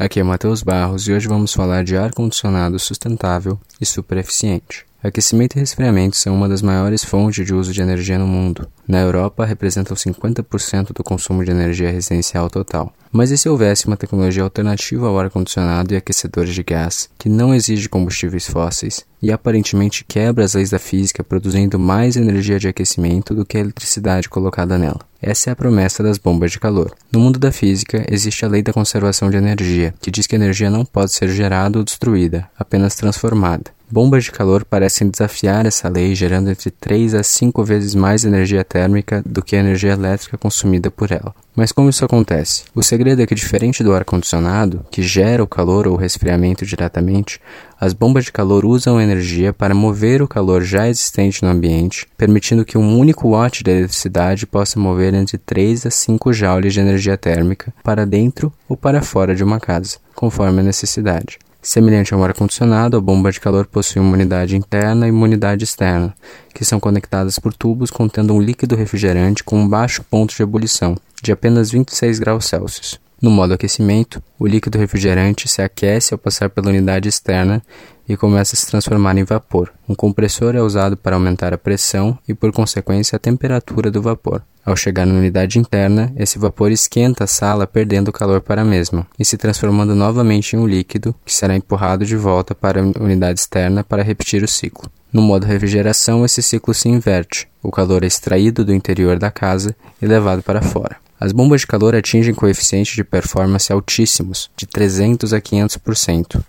Aqui é Matheus Barros e hoje vamos falar de ar-condicionado sustentável e super eficiente. Aquecimento e resfriamento são uma das maiores fontes de uso de energia no mundo. Na Europa, representam 50% do consumo de energia residencial total. Mas e se houvesse uma tecnologia alternativa ao ar-condicionado e aquecedores de gás, que não exige combustíveis fósseis e aparentemente quebra as leis da física, produzindo mais energia de aquecimento do que a eletricidade colocada nela? Essa é a promessa das bombas de calor. No mundo da física, existe a lei da conservação de energia, que diz que a energia não pode ser gerada ou destruída, apenas transformada. Bombas de calor parecem desafiar essa lei, gerando entre 3 a 5 vezes mais energia térmica do que a energia elétrica consumida por ela. Mas como isso acontece? O segredo é que, diferente do ar-condicionado, que gera o calor ou o resfriamento diretamente, as bombas de calor usam energia para mover o calor já existente no ambiente, permitindo que um único watt de eletricidade possa mover entre 3 a 5 joules de energia térmica para dentro ou para fora de uma casa, conforme a necessidade. Semelhante a um ar-condicionado, a bomba de calor possui uma unidade interna e uma unidade externa, que são conectadas por tubos contendo um líquido refrigerante com um baixo ponto de ebulição, de apenas 26 graus Celsius. No modo aquecimento, o líquido refrigerante se aquece ao passar pela unidade externa e começa a se transformar em vapor. Um compressor é usado para aumentar a pressão e, por consequência, a temperatura do vapor. Ao chegar na unidade interna, esse vapor esquenta a sala, perdendo calor para a mesma, e se transformando novamente em um líquido, que será empurrado de volta para a unidade externa para repetir o ciclo. No modo refrigeração, esse ciclo se inverte. O calor é extraído do interior da casa e levado para fora. As bombas de calor atingem coeficientes de performance altíssimos, de 300 a 500%.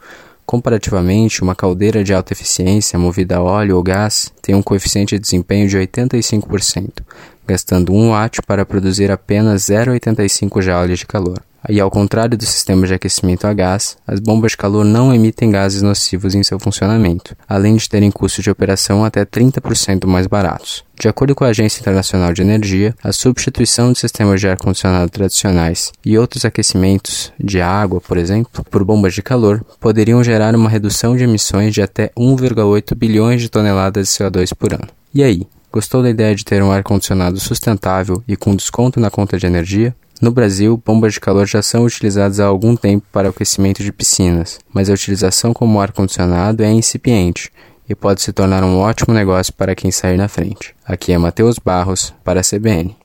Comparativamente, uma caldeira de alta eficiência movida a óleo ou gás tem um coeficiente de desempenho de 85%, gastando 1 watt para produzir apenas 0,85 joules de calor. E ao contrário do sistema de aquecimento a gás, as bombas de calor não emitem gases nocivos em seu funcionamento, além de terem custos de operação até 30% mais baratos. De acordo com a Agência Internacional de Energia, a substituição de sistemas de ar-condicionado tradicionais e outros aquecimentos de água, por exemplo, por bombas de calor, poderiam gerar uma redução de emissões de até 1,8 bilhões de toneladas de CO2 por ano. E aí, gostou da ideia de ter um ar-condicionado sustentável e com desconto na conta de energia? No Brasil, bombas de calor já são utilizadas há algum tempo para aquecimento de piscinas, mas a utilização como ar-condicionado é incipiente e pode se tornar um ótimo negócio para quem sair na frente. Aqui é Matheus Barros, para a CBN.